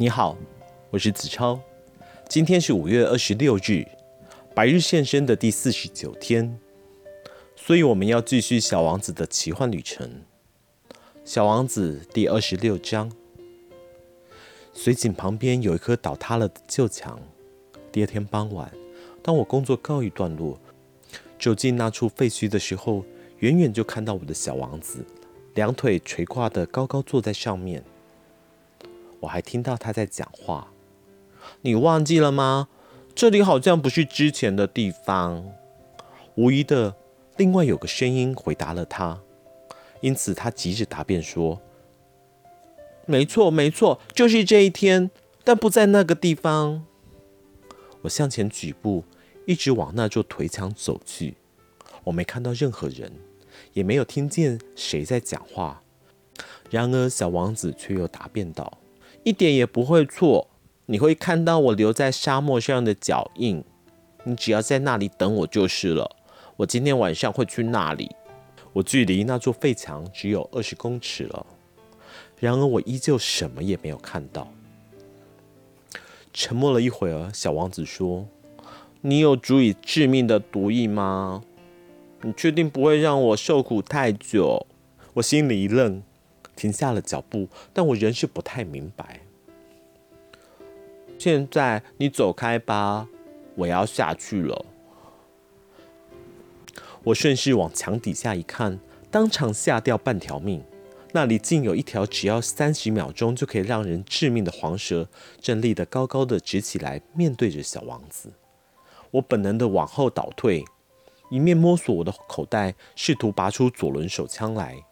你好，我是子超。今天是五月二十六日，白日现身的第四十九天，所以我们要继续《小王子》的奇幻旅程。《小王子》第二十六章，水井旁边有一颗倒塌了的旧墙。第二天傍晚，当我工作告一段落，走进那处废墟的时候，远远就看到我的小王子，两腿垂挂的高高坐在上面。我还听到他在讲话。你忘记了吗？这里好像不是之前的地方。无疑的，另外有个声音回答了他，因此他急着答辩说：“没错，没错，就是这一天，但不在那个地方。”我向前举步，一直往那座颓墙走去。我没看到任何人，也没有听见谁在讲话。然而，小王子却又答辩道：“一点也不会错。你会看到我留在沙漠上的脚印。你只要在那里等我就是了。我今天晚上会去那里。我距离那座废墙只有二十公尺了。然而，我依旧什么也没有看到。”沉默了一会儿，小王子说：“你有足以致命的毒液吗？你确定不会让我受苦太久？”我心里一愣，停下了脚步，但我仍是不太明白。现在你走开吧，我要下去了。我顺势往墙底下一看，当场吓掉半条命。那里竟有一条只要三十秒钟就可以让人致命的黄蛇，正立得高高的直起来，面对着小王子。我本能的往后倒退，一面摸索我的口袋，试图拔出左轮手枪来。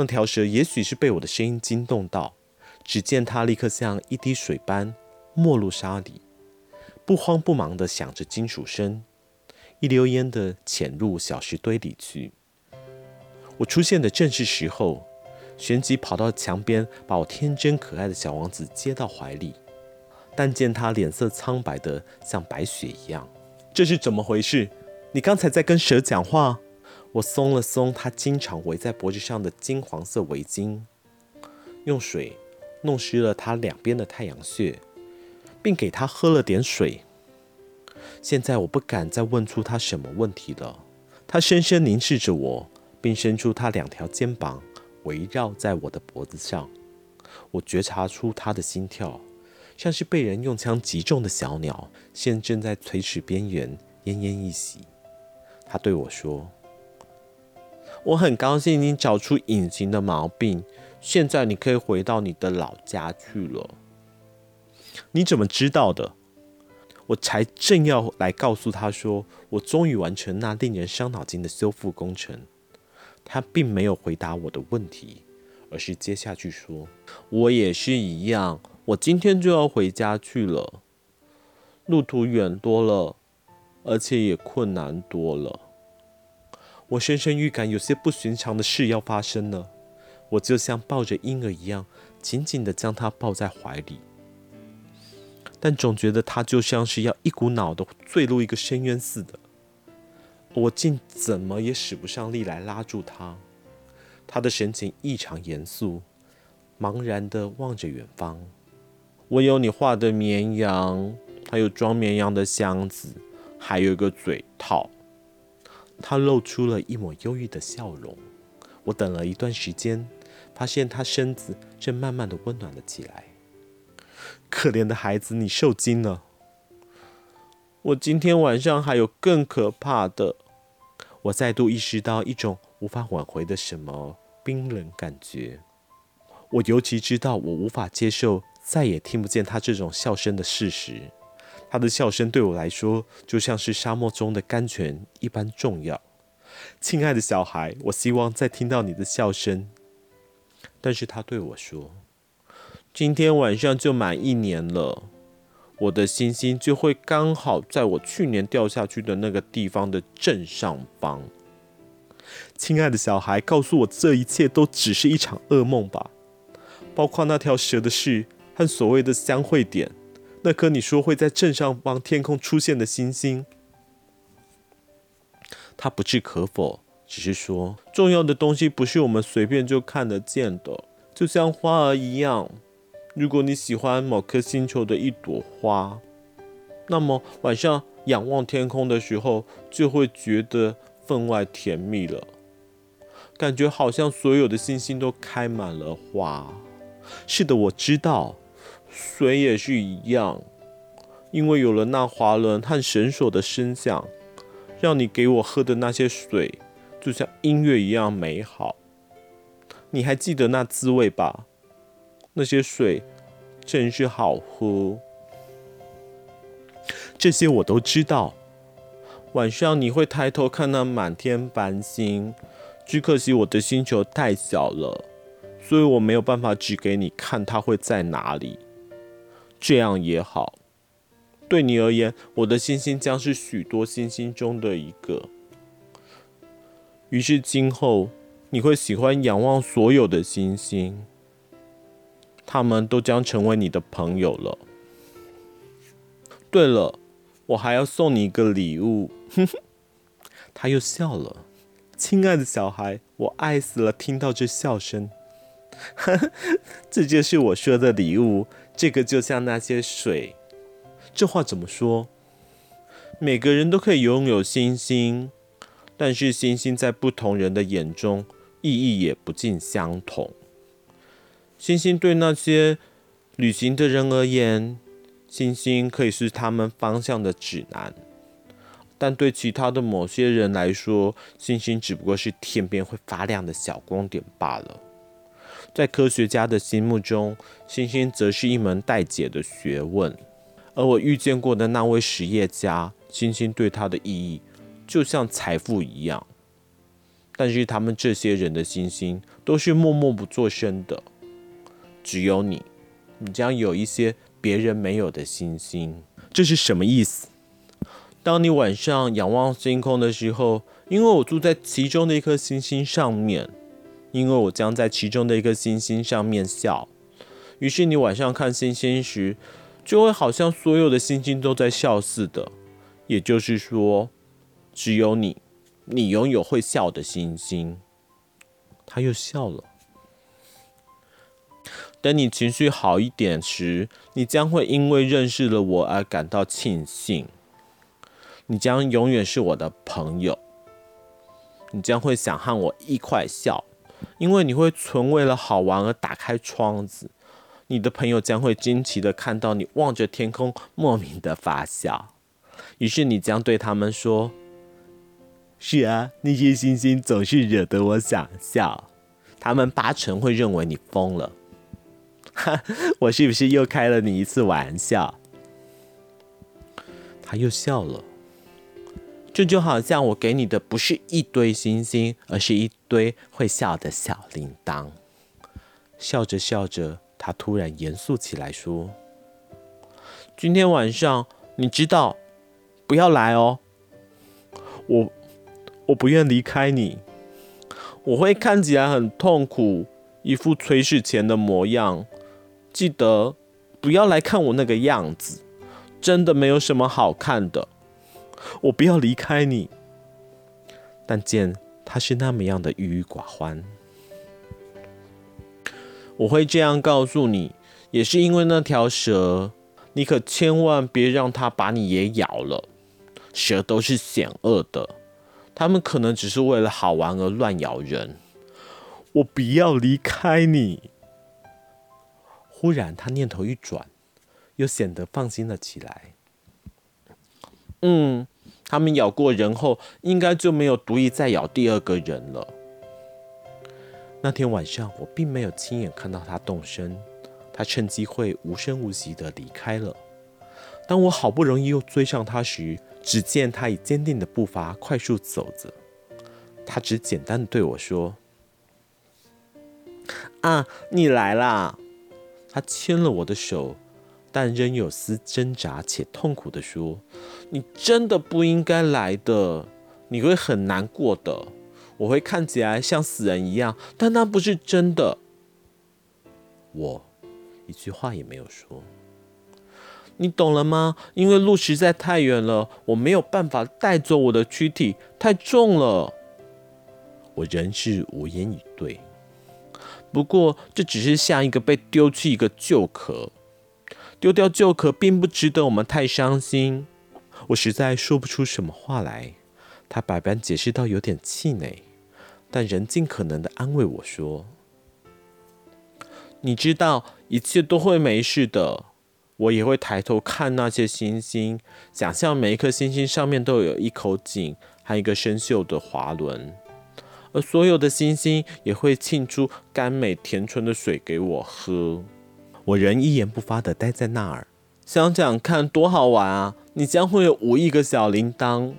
那条蛇也许是被我的声音惊动到，只见它立刻像一滴水般没入沙里，不慌不忙的响着金属声，一溜烟的潜入小石堆里去。我出现的正是时候。旋即跑到墙边，把我天真可爱的小王子接到怀里，但见他脸色苍白的像白雪一样。这是怎么回事？你刚才在跟蛇讲话？我松了松他经常围在脖子上的金黄色围巾，用水弄湿了他两边的太阳穴，并给他喝了点水。现在我不敢再问出他什么问题了。他深深凝视着我，并伸出他两条肩膀。围绕在我的脖子上，我觉察出他的心跳，像是被人用枪击中的小鸟，现正在垂死边缘奄奄一息。他对我说：“我很高兴你找出隐形的毛病，现在你可以回到你的老家去了。”你怎么知道的？我才正要来告诉他说，我终于完成那令人伤脑筋的修复工程。他并没有回答我的问题，而是接下去说：“我也是一样，我今天就要回家去了。路途远多了，而且也困难多了。我深深预感有些不寻常的事要发生了。我就像抱着婴儿一样，紧紧地将他抱在怀里，但总觉得他就像是要一股脑的坠入一个深渊似的。”我竟怎么也使不上力来拉住他，他的神情异常严肃，茫然地望着远方。我有你画的绵羊，还有装绵羊的箱子，还有一个嘴套。他露出了一抹忧郁的笑容。我等了一段时间，发现他身子正慢慢地温暖了起来。可怜的孩子，你受惊了。我今天晚上还有更可怕的。我再度意识到一种无法挽回的什么冰冷感觉。我尤其知道，我无法接受再也听不见他这种笑声的事实。他的笑声对我来说，就像是沙漠中的甘泉一般重要。亲爱的小孩，我希望再听到你的笑声。但是他对我说：“今天晚上就满一年了。”我的星星就会刚好在我去年掉下去的那个地方的正上方。亲爱的小孩，告诉我这一切都只是一场噩梦吧，包括那条蛇的事和所谓的相会点，那颗你说会在正上方天空出现的星星。他不置可否，只是说，重要的东西不是我们随便就看得见的，就像花儿一样。如果你喜欢某颗星球的一朵花，那么晚上仰望天空的时候，就会觉得分外甜蜜了，感觉好像所有的星星都开满了花。是的，我知道，水也是一样，因为有了那滑轮和绳索的声响，让你给我喝的那些水，就像音乐一样美好。你还记得那滋味吧？那些水真是好喝，这些我都知道。晚上你会抬头看那满天繁星，只可惜我的星球太小了，所以我没有办法指给你看它会在哪里。这样也好，对你而言，我的星星将是许多星星中的一个。于是今后你会喜欢仰望所有的星星。他们都将成为你的朋友了。对了，我还要送你一个礼物。哼哼，他又笑了。亲爱的小孩，我爱死了，听到这笑声。这就是我说的礼物。这个就像那些水。这话怎么说？每个人都可以拥有星星，但是星星在不同人的眼中意义也不尽相同。星星对那些旅行的人而言，星星可以是他们方向的指南；但对其他的某些人来说，星星只不过是天边会发亮的小光点罢了。在科学家的心目中，星星则是一门待解的学问。而我遇见过的那位实业家，星星对他的意义就像财富一样。但是他们这些人的星星都是默默不作声的。只有你，你将有一些别人没有的星星。这是什么意思？当你晚上仰望星空的时候，因为我住在其中的一颗星星上面，因为我将在其中的一颗星星上面笑，于是你晚上看星星时，就会好像所有的星星都在笑似的。也就是说，只有你，你拥有会笑的星星。他又笑了。等你情绪好一点时，你将会因为认识了我而感到庆幸。你将永远是我的朋友。你将会想和我一块笑，因为你会纯为了好玩而打开窗子。你的朋友将会惊奇地看到你望着天空，莫名的发笑。于是你将对他们说：“是啊，那些星星总是惹得我想笑。”他们八成会认为你疯了。哈，我是不是又开了你一次玩笑？他又笑了。这就好像我给你的不是一堆星星，而是一堆会笑的小铃铛。笑着笑着，他突然严肃起来说：“今天晚上，你知道，不要来哦。我，我不愿离开你。我会看起来很痛苦，一副垂死前的模样。”记得不要来看我那个样子，真的没有什么好看的。我不要离开你，但见他是那么样的郁郁寡欢。我会这样告诉你，也是因为那条蛇，你可千万别让它把你也咬了。蛇都是险恶的，它们可能只是为了好玩而乱咬人。我不要离开你。忽然，他念头一转，又显得放心了起来。嗯，他们咬过人后，应该就没有毒意再咬第二个人了。那天晚上，我并没有亲眼看到他动身，他趁机会无声无息地离开了。当我好不容易又追上他时，只见他以坚定的步伐快速走着。他只简单地对我说：“啊，你来啦！”他牵了我的手，但仍有丝挣扎且痛苦地说：“你真的不应该来的，你会很难过的。我会看起来像死人一样，但那不是真的。”我一句话也没有说。你懂了吗？因为路实在太远了，我没有办法带走我的躯体，太重了。我仍是无言以对。不过这只是像一个被丢弃一个旧壳，丢掉旧壳并不值得我们太伤心。我实在说不出什么话来。他百般解释到有点气馁，但仍尽可能的安慰我说：“你知道，一切都会没事的。我也会抬头看那些星星，想象每一颗星星上面都有一口井和一个生锈的滑轮，而所有的星星也会沁出甘美甜醇的水给我喝。我仍一言不发的待在那儿，想想看多好玩啊！你将会有五亿个小铃铛。”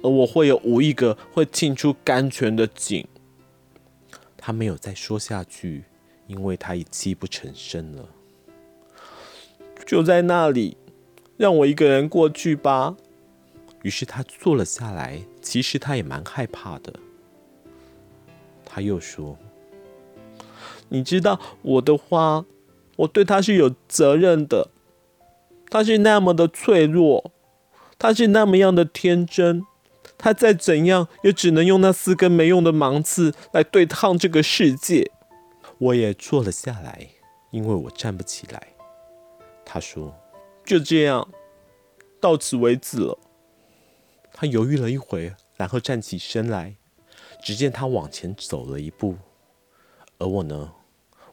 而我会有五亿个会沁出甘泉的井。他没有再说下去，因为他已泣不成声了。就在那里，让我一个人过去吧。于是他坐了下来。其实他也蛮害怕的。他又说：“你知道我的花，我对他是有责任的。他是那么的脆弱，他是那么样的天真。”他再怎样，也只能用那四根没用的芒刺来对抗这个世界。我也坐了下来，因为我站不起来。他说：“就这样，到此为止了。”他犹豫了一会，然后站起身来。只见他往前走了一步，而我呢，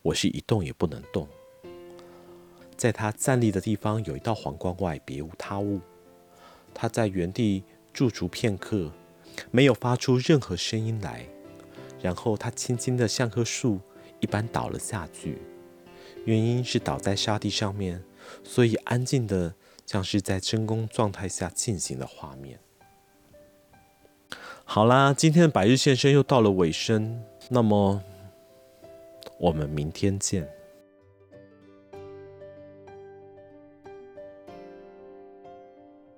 我是一动也不能动。在他站立的地方有一道皇冠外，别无他物。他在原地。驻足片刻，没有发出任何声音来，然后他轻轻的像棵树一般倒了下去。原因是倒在沙地上面，所以安静的像是在真空状态下进行的画面。好啦，今天的百日献声又到了尾声，那么我们明天见。